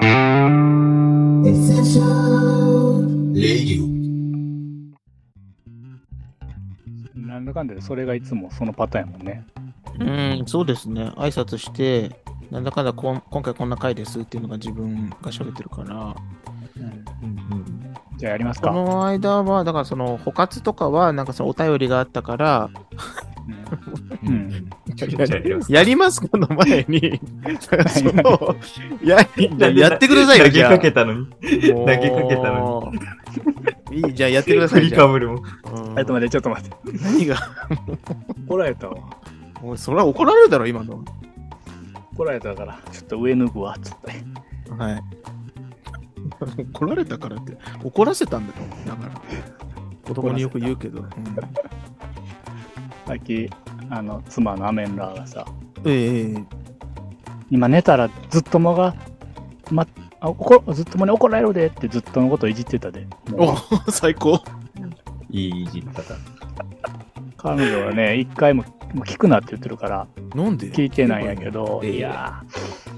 なんだかんだでそれがいつもそのパターンやもんね。うん、そうですね。挨拶して、なんだかんだこん今回こんな回ですっていうのが自分が喋ってるから。じゃあやりますこか。の間は、だからその、補活とかは、なんかそのお便りがあったから、うんやりますやりますこの前に、その、や、やってくださいよ、投げ。かけたのに。投投げかけたのに。いい、じゃあやってくださ振い。じゃありかぶるもん。うんちょっと待って、ちょっと待って。何が？怒られたわ。おいそれは怒られるだろ、今の。怒られたから、ちょっと上脱ぐわ、つって。はい。怒られたからって、怒らせたんだよ。だから。子供によく言うけど。うんさっき、あの、妻のアメンラーがさ、ええ今寝たらずっともが、ま、あ怒ずっともに怒られるでってずっとのこといじってたで。もうお最高。いいいじり方。彼女はね、一回ももう聞くなって言ってるから、なんで？聞いてないんやけど、ええいや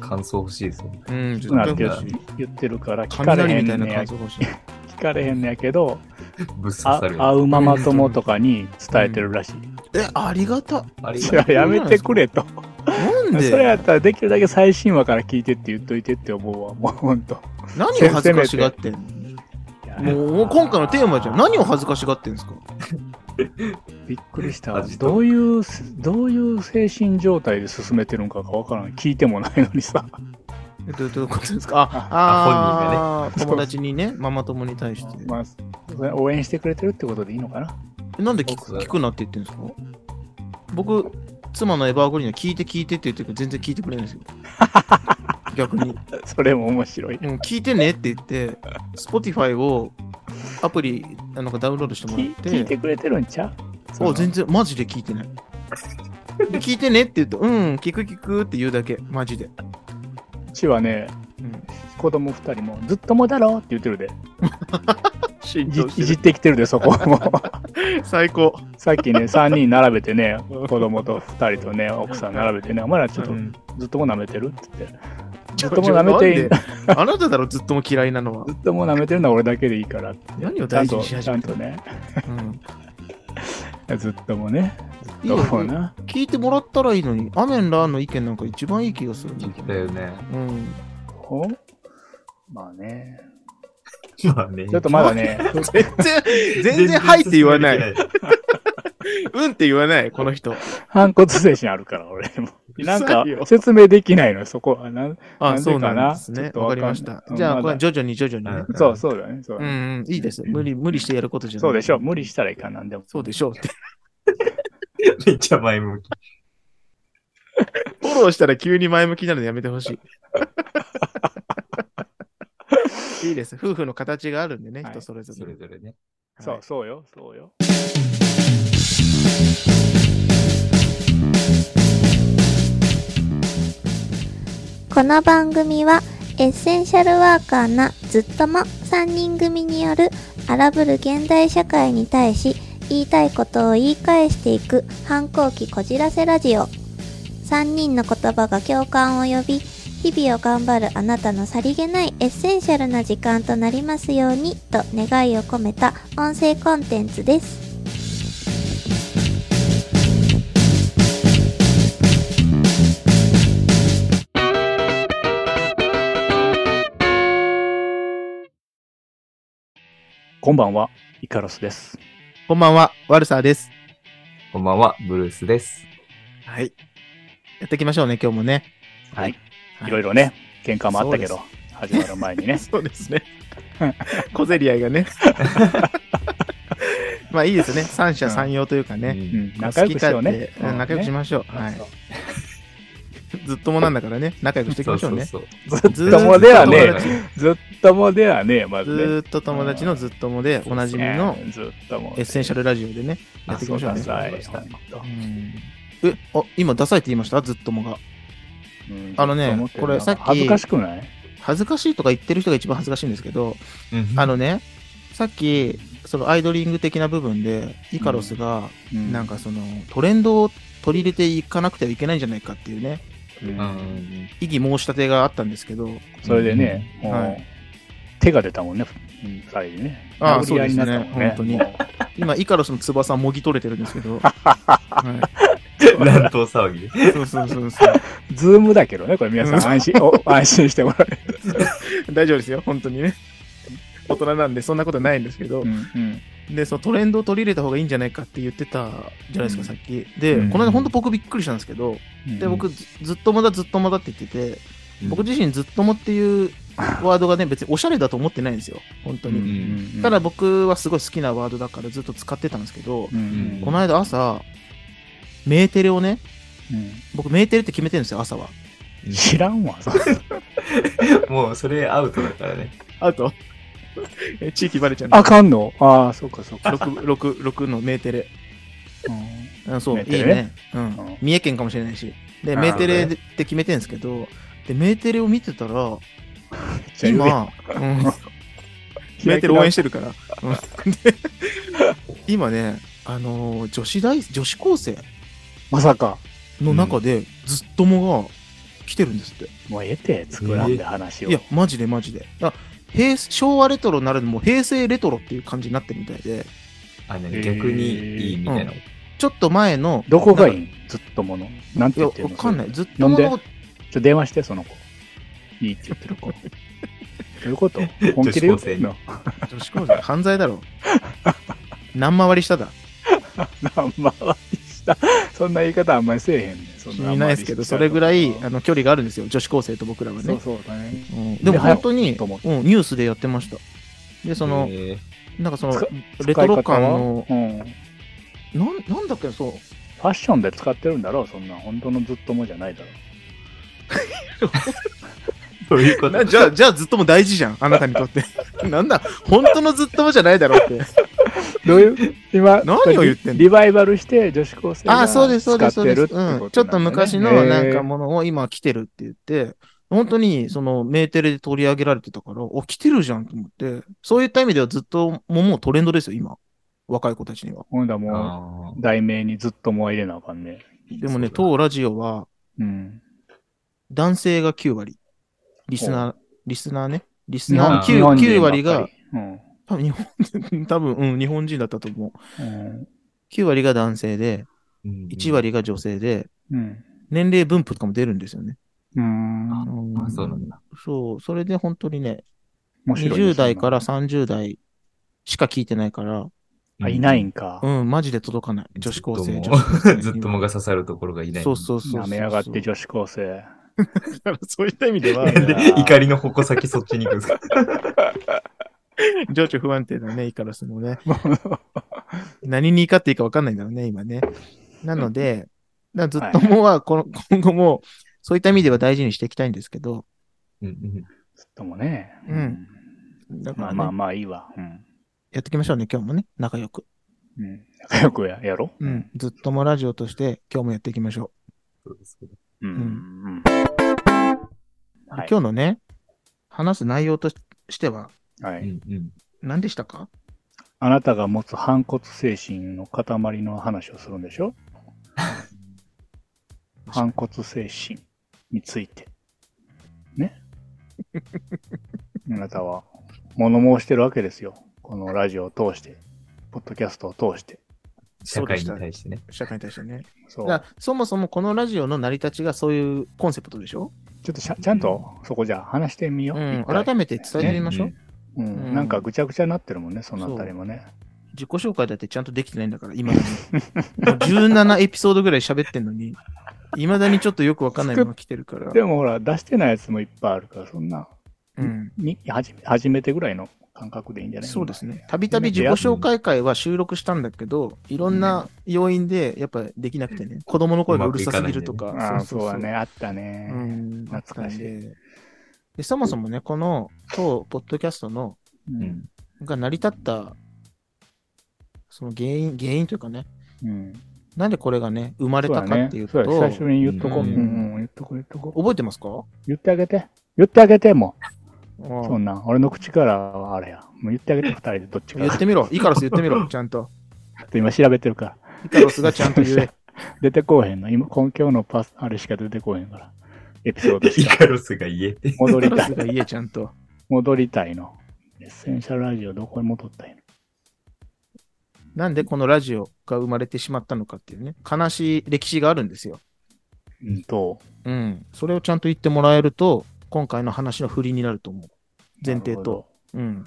感想欲しいですよね。うん、ー、聞ちくなって言ってるから、聞かれへ雷みたいなんねや感想欲しい。聞かれへんねやけど、ぶっ刺あさる。会うママ友とかに伝えてるらしい。え、ありがた。あれいや、やめてくれと。なんで？それやったらできるだけ最新話から聞いてって言っといてって思うわ、もうほんと。何を恥ずかしがってんの？もう、もう今回のテーマじゃん。何を恥ずかしがってんですか？びっくりしたどういう、どういう精神状態で進めてるんかがわからない。聞いてもないのにさ。えどういうことですか？あ、ああー友達にね、ママ友に対して。まあ、応援してくれてるってことでいいのかなえなんで聞く聞くなって言ってんですか？僕、妻のエバーグリーンは聞いて聞いてって言ってるけど全然聞いてくれないんですよ。逆に。それも面白い。うん聞いてねって言って、Spotify をアプリなんかダウンロードしてもらっ聞て、聞いてくれてるんちゃう？お全然マジで聞いてない。で聞いてねって言うと、うん、聞く聞くって言うだけ、マジで。うちはね、うん、子供二人もずっともだろって言ってるで。浸いじいじってきてるで、そこも。最高。さっきね、三人並べてね、子供と二人とね、奥さん並べてね、お前らちょっとうんずっとも舐めてる？って言って。ずっとも舐めていい？あなただろ、ずっとも嫌いなのはず。っともう舐めてるのは俺だけでいいからって。何をちゃんと、大事にしち始めたゃんとね、うん ずっともね、いいよずっともな。聞いてもらったらいいのに、アメンラーの意見なんか一番いい気がする。言ってたよね。うん。ほまあね。まあね。ちょっとまだね、全然、全然はいって言わない。うんって言わない、この人。反骨精神あるから、俺も。なんか説明できないの、そこは。なんあ、そうかななんですね。わかりました。じゃあ、これ徐々に徐々にね。そう、そうだね。そううん、うん、いいです。無理、無理してやることじゃない。そうでしょ。無理したらいかんなんでも。そうでしょうって。めっちゃ前向き。フォローしたら急に前向きなのやめてほしい。いいです。夫婦の形があるんでね、はい人それぞそれ。れぞれね。そう、そうよ、そうよ。この番組はエッセンシャルワーカーなズッ友3人組による荒ぶる現代社会に対し言いたいことを言い返していく反抗期こじらせラジオ3人の言葉が共感を呼び日々を頑張るあなたのさりげないエッセンシャルな時間となりますようにと願いを込めた音声コンテンツですこんばんは、イカロスです。こんばんは、ワルサーです。こんばんは、ブルースです。はい。やっていきましょうね、今日もね。はい。はいいろいろね、喧嘩もあったけそど、始まる前にね。そうですね。小競り合いがね。まあいいですね。三者三様というかね。うん、仲良くしようね好き。勝手うん仲良くしましょう。はい。ずっともなんだからね、仲良くしていきましょうね。そうずっともではねずっともではね、まずね。ずーっと友達のずっともで、おなじみのうんずっとも。エッセンシャルラジオでね、やっていきましょうね。え、あ、今ダサいって言いました？ずっともが。うんあのねこれさっき恥ずかしくない？恥ずかしいとか言ってる人が一番恥ずかしいんですけど、うんあのね、さっき、そのアイドリング的な部分で、イカロスが、うんなんかその、トレンドを取り入れていかなくてはいけないんじゃないかっていうね、う。異議申し立てがあったんですけど、それでね、はい手が出たもんね、うん二人でね。ああ。そうですねも今、イカロスの翼もぎ取れてるんですけど、はい、乱闘騒ぎで。そうそうそうそう。うズームだけどね、これ皆さん安心、お 安心してもらえる。大丈夫ですよ、本当にね。大人なんでそんなことないんですけど、うんうんで、そのトレンドを取り入れた方がいいんじゃないかって言ってたじゃないですか、うんさっき。で、うんこの間本当僕びっくりしたんですけど、うんで、僕ずずっともだずっともだって言ってて、僕自身ずっともっていうワードがね、別におしゃれだと思ってないんですよ、本当うに。んうんただ僕はすごい好きなワードだからずっと使ってたんですけど、うんうんこの間朝、メーテレをね、うん僕メーテレって決めてるんですよ、朝は。知らんわ。もうそれアウトだからね。アウト？え地域バレちゃうあかんの？ああ、そうかそうか。6、6、6のメーテレ。うんあそう、いいね。うんうん。三重県かもしれないし。で、メーテレって決めてるんですけど、で、メーテレを見てたら、今、うん、メーテレ応援してるから。今ね、あのー女子大、女子高生まさか。の中で、ずっともが来てるんですって。もうええて、作らんで話を。いや、マジでマジで。あ平昭和レトロになるのも平成レトロっていう感じになってるみたいで、あ、ね、逆にいいみたいな。ちょっっと前の、どこがいい？いんずっともの？なんてや、言ってんの？わかんない。ずっなんで？とものちょ、電話して、その子。いいって言ってる子。どういうこと？本気で言ってんの女子高生、犯罪だろ。何回りしただ？何回りした。そんな言い方あんまりせえへんねん。そんいないですけど、それぐらいあの距離があるんですよ、女子高生と僕らはね。そうそうだね。うんでもで本当に、うん、ニュースでやってました。で、その、えなんかその使、レトロ感の、うん。なん、なんだっけ、そう、ファッションで使ってるんだろう、そんな。本当のずっともじゃないだろー、どういうこと？なじゃあ、じゃあずっとも大事じゃん、あなたにとって。なんだ、本当のずっともじゃないだろうって。う。どういう、今、何を言ってんの？リバイバルして女子高生がああ、そうです、そうです、そうです。使ってるってことなんだねうん。ちょっと昔のなんかものを今来てるって言って、本当にそのメーテレで取り上げられてたから、お、来てるじゃんと思って、そういった意味ではずっともうもうトレンドですよ、今。若い子たちには。ほんだらもあう、題名にずっともは入れなあかんね。でもね、当ラジオはうん。男性が9割。リスナー、リスナーね。リスナー日 9, 9本人ばっかり割が、うん。多分日本、多分、うん、日本人だったと思う。うん。9割が男性で、ー1。割が女性で、うん。年齢分布とかも出るんですよね。うん。うんあ、そうなんだ。そう、それで本当にね、ね20代から30代しか聞いてないから、あ、いないんか。うん、マジで届かない。女子高生、ずっともが刺さるところがいない。そうそうそう。舐めやがって女子高生。そういった意味では、怒りの矛先そっちに行くんですか 情緒不安定だね、イカロスもね。何に怒っていいか分かんないんだろうね、今ね。なので、ずっともは、この、今後も、そういった意味では大事にしていきたいんですけど、うんうんずっともね。うん。だから、ね、まあまあまあいいわ。うん。やっていきましょうね、今日もね、仲良く。うん。仲良くややろうん。ずっともラジオとして、今日もやっていきましょそうですけどう。うん。今日のね、話す内容としては、はい。うんうん何でしたか？あなたが持つ反骨精神の塊の話をするんでしょ？反骨精神について。ね？あなたは物申してるわけですよ。このラジオを通して、ポッドキャストを通して。社会にそうで対してね。社会に対してね。そう。そもそもこのラジオの成り立ちがそういうコンセプトでしょ？ちょっとしゃちゃんとそこじゃあ話してみよう。うん。改めて伝えてみましょう。ねうんうんなんかぐちゃぐちゃになってるもんね、そのあたりもね。自己紹介だってちゃんとできてないんだから、今だに。もう17エピソードぐらい喋ってんのに、未だにちょっとよくわかんないのが来てるから。でもほら、出してないやつもいっぱいあるから、そんな、うん。に、はじめ、初めてぐらいの感覚でいいんじゃない？そうですね。たびたび自己紹介会は収録したんだけど、いろんな要因でやっぱできなくてね、子供の声がうるさすぎるとか。ああ、そうだね、あったうね。ん。懐かしいでで、そもそもね、この当ポッドキャストのううんん。が成り立った、その原因、原因というかね、うん。なんでこれがね、生まれたかっていう。と、そうだ最初に言っとこう。ううん言っとこう、言っとこう。覚えてますか言ってあげて。言ってあげて、もう。そうんなん、俺の口からはあれや。もう言ってあげて、二人でどっちか。ちょ言ってみろ。イカロス言ってみろ。ちゃんと。っと今調べてるから。イカロスがちゃんと言え。出てこうへんの。今、根拠のパス、あれしか出てこうへんから。エピソードイカロスが言えて。戻りたい。が家ちゃんと。戻りたいの。エッセンシャルラジオどこに戻ったんやなんでこのラジオが生まれてしまったのかっていうね、悲しい歴史があるんですよ。うんと、うん。それをちゃんと言ってもらえると、今回の話の振りになると思う。前提と。うん。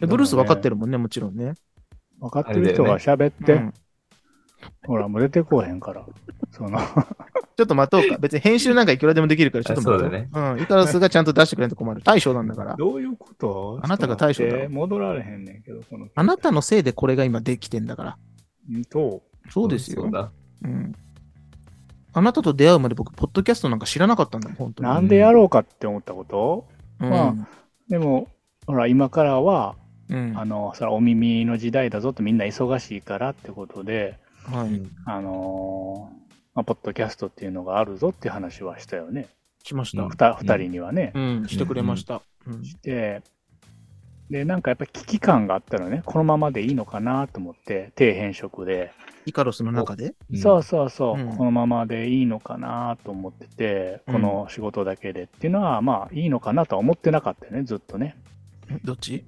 でブルース分かってる。るもんね、もちろんね。分かってる人が喋って、うんほら、もう出てこうへんから。その、ちょっと待とうか。別に編集なんかいくらでもできるから、ちょっと待とう。あそうだねうん。イカロスがちゃんと出してくれんと困る。大将なんだから。どういうこと？あなたが大将だ戻られへんねんけど、この。あなたのせいでこれが今できてんだから。うんと、そうですよそう。だ。うん。あなたと出会うまで僕、ポッドキャストなんか知らなかったんだもん、本当に。なんでやろうかって思ったこと？うんまあでも、ほら、今からは、うん。あの、それはお耳の時代だぞってみんな忙しいからってことで、はい。あのーまあ、ポッドキャストっていうのがあるぞっていう話はしたよね。しました。うん人にはね。うん、してくれました。うん。で、で、なんかやっぱり危機感があったらね、このままでいいのかなと思って、底辺職で、イカロスの中で？そうそうそう、うんこのままでいいのかなと思ってて、うんこの仕事だけでっていうのは、まあいいのかなとは思ってなかったよね、ずっとね。どっち？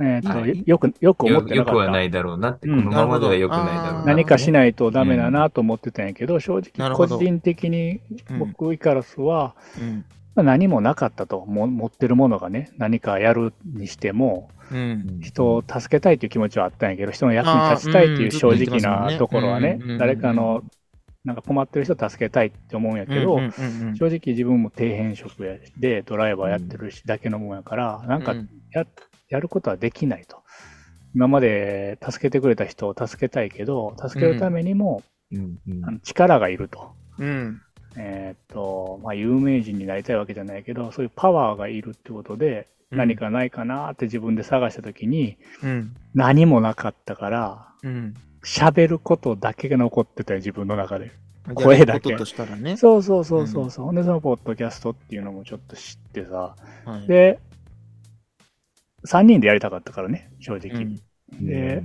えっ、と、はいよく、よく思よってなかった。よくはないだろうなって、うんこのままではよくないだろうな。なるほど何かしないとダメだなと思ってたんやけど、正直なるほど個人的にうん僕、イカロスは、うん。まあ何もなかったと、も持ってるものがね、何かやるにしても、うん。人を助けたいという気持ちはあったんやけど、人の役に立ちたいっていう正直なところはねうんうん、誰かの、なんか困ってる人を助けたいって思うんやけど、うんうんうんうん正直自分も底辺職やでドライバーやってるし、だけのもんやから、なんかうんややることはできないと。今まで助けてくれた人を助けたいけど、助けるためにも、うんうんあの力がいると。うん。えーっと、まあ、有名人になりたいわけじゃないけど、そういうパワーがいるってことで、うん何かないかなって自分で探したときに、うん。何もなかったから、うん。喋ることだけが残ってたよ、自分の中で。声だけね。そうそうそうそうそう。ほんで、そのポッドキャストっていうのもちょっと知ってさ。はいで、3人でやりたかったからね、正直。うんで、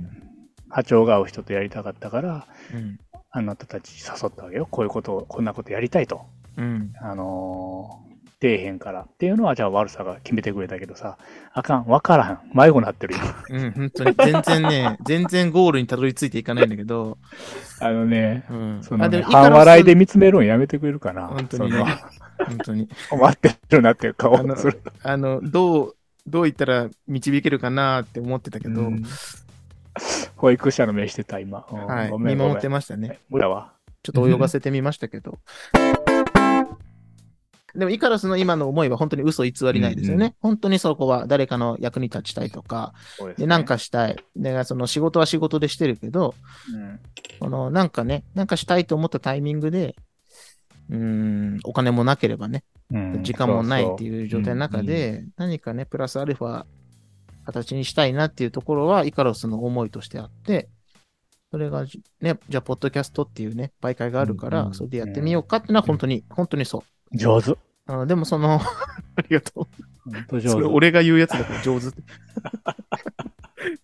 波長が合う人とやりたかったから、うん。あなたたち誘ったわけよ。こういうことを、こんなことやりたいと。うん。あのー底辺から。っていうのは、じゃあ悪さが決めてくれたけどさ、あかん、わからん。迷子なってるよ。うん、本当に。全然ね、全然ゴールにたどり着いていかないんだけど。あのね、うん。そのね、半笑いで見つめるのやめてくれるかな。本当にね本当に。困ってるなっていう顔をする。あの、どう、どう言ったら導けるかなって思ってたけど、うん保育者の目してた、今。うんはい。見守って。ましたね。僕らは。ちょっと泳がせてみましたけど。でも、イカロスの今の思いは本当に嘘偽りないですよね。うん本当にそこは誰かの役に立ちたいとか、ですねで、なん、かしたい。で、その仕事は仕事でしてるけど、うんこの、なんかね、なんかしたいと思ったタイミングで、うーん、お金もなければね、うん時間もないってういう状態の中で、何かね、プラスアルファ形にしたいなっていうところは、イカロスの思いとしてあって、それがじ、ね、じゃあ、ポッドキャストっていうね、媒介があるから、それでやってみようかっていうのは本当に、本当にそう。そう上手。あのでもその、ありがとう。本当上手。それ俺が言うやつだから上手って。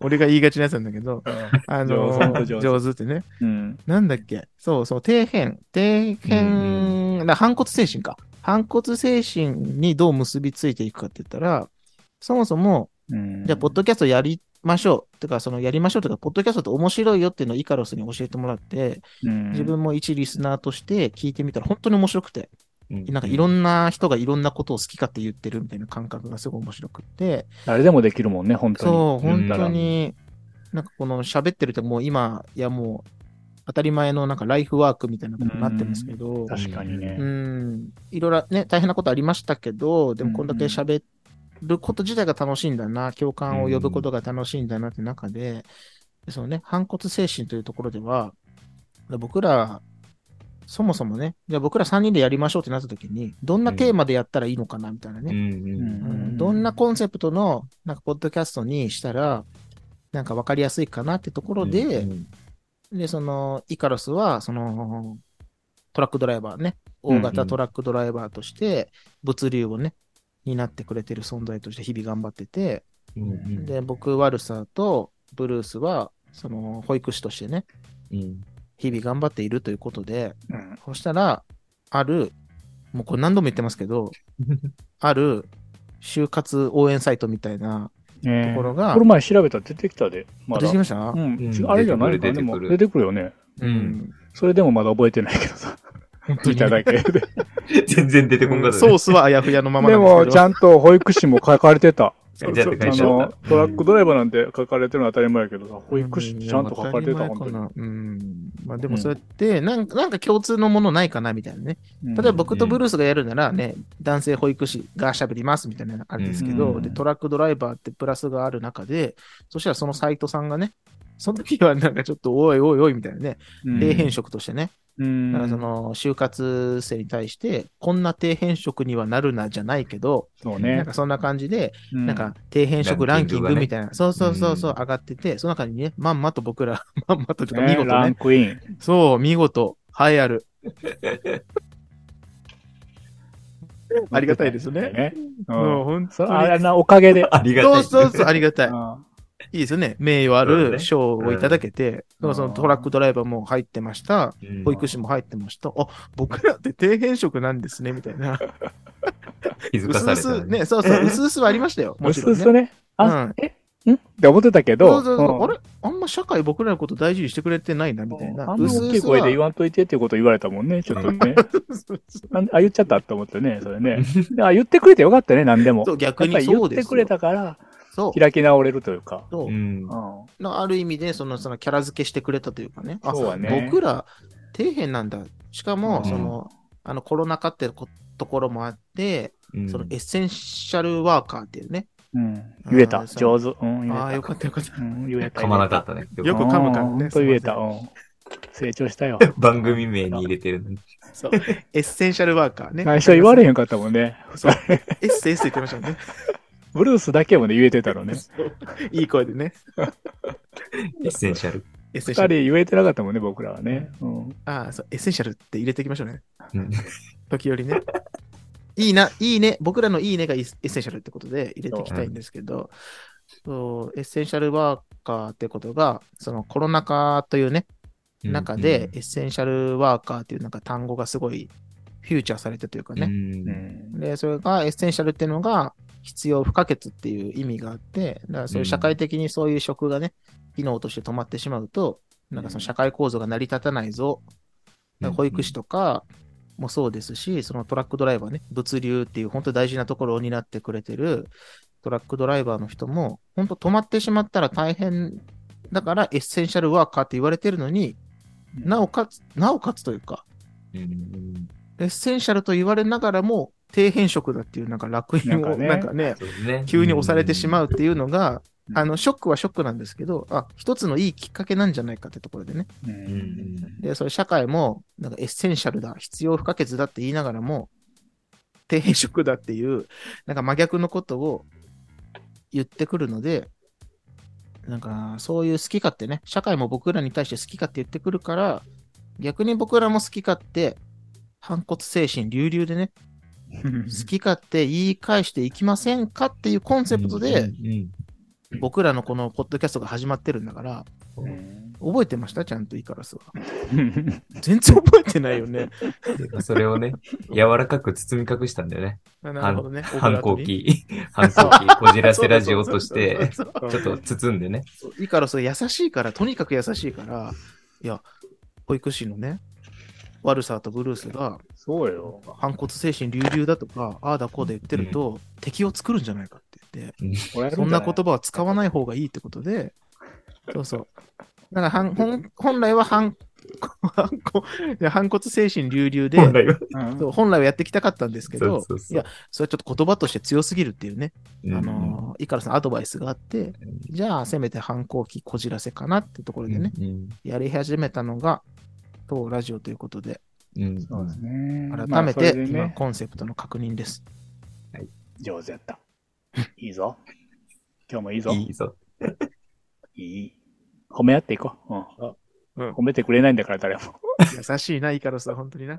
俺が言いがちなやつなんだけど、あの上手ってね。うん。なんだっけ？そうそう、底辺。底辺、な反骨精神か。反骨精神にどう結びついていくかって言ったら、そもそも、うん。じゃあ、ポッドキャストやりましょう。てか、その、やりましょうとか、ポッドキャストって面白いよっていうのをイカロスに教えてもらって、うん自分も一リスナーとして聞いてみたら本当に面白くて、うんなんかいろんな人がいろんなことを好き勝手言ってるみたいな感覚がすごい面白くって、誰でもできるもんね、本当に。そう、うん本当に、なんかこの喋ってるともう今、いやもう、当たり前のなんかライフワークみたいなことになってますけど、確かにね。う。ん、いろいろね、大変なことありましたけど、でもこんだけ喋ること自体が楽しいんだな、共感を呼ぶことが楽しいんだなって中で、そのね、反骨精神というところでは、僕ら、そもそもね、じゃあ僕ら3人でやりましょうってなった時に、どんなテーマでやったらいいのかなみたいなね。うん。うん。うん。どんなコンセプトの、なんか、ポッドキャストにしたら、なんか分かりやすいかなってところで、うん。で、その、イカロスは、その、トラックドライバーね、大型トラックドライバーとして、物流をね、担ってくれてる存在として日々頑張ってて、うんうん。で、僕、ワルサーとブルースは、その、保育士としてね、うん日々頑張っているということで、うん。そしたら、ある、もうこれ何度も言ってますけど、ある就活応援サイトみたいなえところがこの前調べたら出てきたで。まだ出てき。ました？うん。うんあれじゃない？か出てくるでも出てくる出てくるよね。うん。それでもまだ覚えてないけどさ。見ただけで。全然出てこんかったね。ソースはあやふやのままでなんですけど。も、ちゃんと保育士も書かれてた。あの、トラックドライバーなんて書かれてるのは当たり前やけどさ、保育士ちゃんと書かれてた、うんな。うん。まあでもそうやって、なんか、なんか共通のものないかなみたいなね。うん例えば僕とブルースがやるならね、男性保育士が喋りますみたいなのあるんですけど、うん。で、トラックドライバーってプラスがある中で、そしたらそのサイトさんがね、その時はなんかちょっとおいおいおいみたいなね、うん。底辺職としてね、うん。なんかその就活生に対して、こんな底辺職にはなるなじゃないけど、そうなんねか。そんな感じで、うなんか、底辺職ランキングみたいな、そうそうそうそううん上がってて、その中にね、まんまと僕ら、まんまとというか見ねラン事ね、クイン。そう、見事、栄えある。ありがたいですね。ね。う。もうん本そ当あれな、おかげで。ありがたい。そうそうそう、ありがたい。うんいいですよね。名誉ある賞をいただけて、うんそのそのトラックドライバーも入ってました。うん保育士も入ってました。あ、僕らって底辺職なんですね、みたいな。気づうかされたすうす、ね、そうそう、うすうすはありましたよ。もうちろんね。すうすね。あ、えん？って思ってたけそど、うそうそう。うんあれ？あんま社会僕らのこと大事にしてくれてないな、みたいな。あんな大きい声で言わんといてっていうこと言われたもんね、ちょっとね。あ、言っちゃったって思ってね、それね。であ、言ってくれてよかったね、何でも。そう、逆にそうですよ。ってくれたから、そう。開き直れるというか。そうう。ん。うんのある意味で、その、そのキャラ付けしてくれたというかね。あ、そうだね僕ら、底辺なんだ。しかも、うんその、あの、コロナ禍ってこところもあって、うんそのエッセンシャルワーカーっていうね。うん。言えた。上手。うん、言えた。ああ、よかったよかった。うん、言えた。噛まなかったね。よく噛むからねうんほんと言えた。うん。成長したよ。番組名に入れてるのに。そう。エッセンシャルワーカーね。最初言われへんかったもんね。そう。エッセエッセ言ってましたもんね。ブルースだけもね、言えてたのね。いい声でね。エッセンシャル。二人エッセンシャル。言えてなかったもんね、僕らはね。うん。ああ、そう、エッセンシャルって入れていきましょうね。うん時折ね。いいな、いいね、僕らのいいねがエッセンシャルってことで入れていきたいんですけど、そうエッセンシャルワーカーってことが、そのコロナ禍というね、中で、エッセンシャルワーカーっていうなんか単語がすごいフューチャーされてというかうん、ね。うん。で、それがエッセンシャルっていうのが必要不可欠っていう意味があって、だからそういう社会的にそういう職がね、機能として止まってしまうと、なんかその社会構造が成り立たないぞ。だから保育士とかもそうですし、そのトラックドライバーね、物流っていう本当に大事なところを担ってくれてるトラックドライバーの人も、本当止まってしまったら大変だからエッセンシャルワーカーって言われてるのに、なおかつ、なおかつというか、うん。エッセンシャルと言われながらも、底辺職だっていうなんか烙印を、なんかねなんかね、そうね。急に押されてしまううっていうのが、うんあの、ショックはショックなんですけど、あ、一つのいいきっかけなんじゃないかってところでね。で、それ社会も、なんかエッセンシャルだ、必要不可欠だって言いながらも、底辺職だっていう、なんか真逆のことを言ってくるので、なんか、そういう好き勝手ね、社会も僕らに対して好き勝手言ってくるから、逆に僕らも好き勝手、反骨精神隆々でね、好き勝手言い返していきませんかっていうコンセプトで、うん僕らのこのポッドキャストが始まってるんだから、うん覚えてました？ちゃんとイカラスは。全然覚えてないよね。でそれをね、柔らかく包み隠したんだよね。あなるほどね。反抗期、反抗期、こじらせラジオとして、ちょっと包んでね。イカラスは優しいから、とにかく優しいから、いや、保育士のね、悪さとブルースが、そうよ。反骨精神隆々だとか、ああだこうで言ってると、敵を作るんじゃないかって言って、そんな言葉は使わない方がいいってことで、そうそう。だから反本、本来は反、反骨精神隆々で、本来は。本来はやってきたかったんですけど、そうそういや、それはちょっと言葉として強すぎるっていうね、うん。あのー、イカラさんアドバイスがあって、じゃあ、せめて反抗期こじらせかなってところでね、うん。やり始めたのが、当ラジオということで、うんそうですね。改めて今、コンセプトの確認です。上手やった。いいぞ。今日もいいぞ。いいぞ。いい。褒め合っていこう。うん。うん褒めてくれないんだから、誰も。優しいな、イカロスは本当にな。